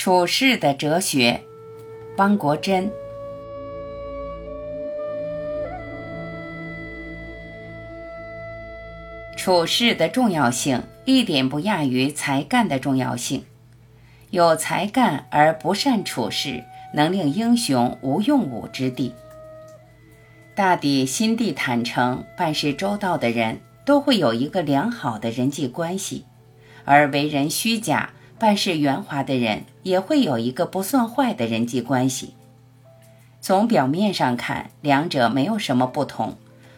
处世的哲学，汪国真。处事的重要性一点不亚于才干的重要性。有才干而不善处事，能令英雄无用武之地。大抵心地坦诚、办事周到的人，都会有一个良好的人际关系；而为人虚假。办事圆滑的人也会有一个不算坏的人际关系。从表面上看，两者没有什么不同，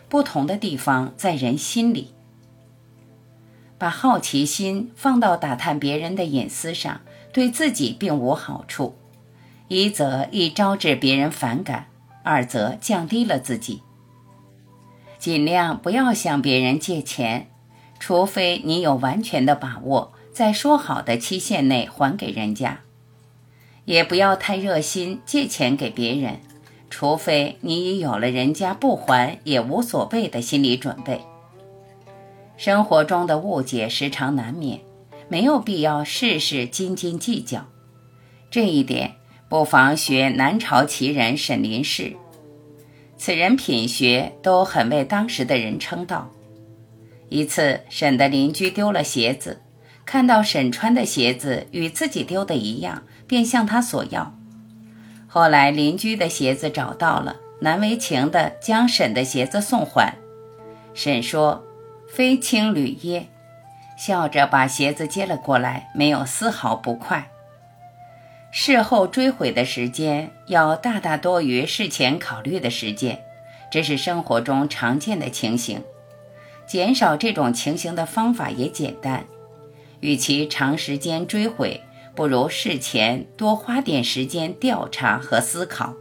不同的地方在人心里。把好奇心放到打探别人的隐私上，对自己并无好处，一则易招致别人反感，二则降低了自己。尽量不要向别人借钱，除非你有完全的把握。在说好的期限内还给人家，也不要太热心借钱给别人，除非你已有了人家不还也无所谓的心理准备。生活中的误解时常难免，没有必要事事斤斤计较。这一点不妨学南朝奇人沈林氏，此人品学都很为当时的人称道。一次，沈的邻居丢了鞋子。看到沈穿的鞋子与自己丢的一样，便向他索要。后来邻居的鞋子找到了，难为情地将沈的鞋子送还。沈说：“非青履耶？”笑着把鞋子接了过来，没有丝毫不快。事后追悔的时间要大大多于事前考虑的时间，这是生活中常见的情形。减少这种情形的方法也简单。与其长时间追悔，不如事前多花点时间调查和思考。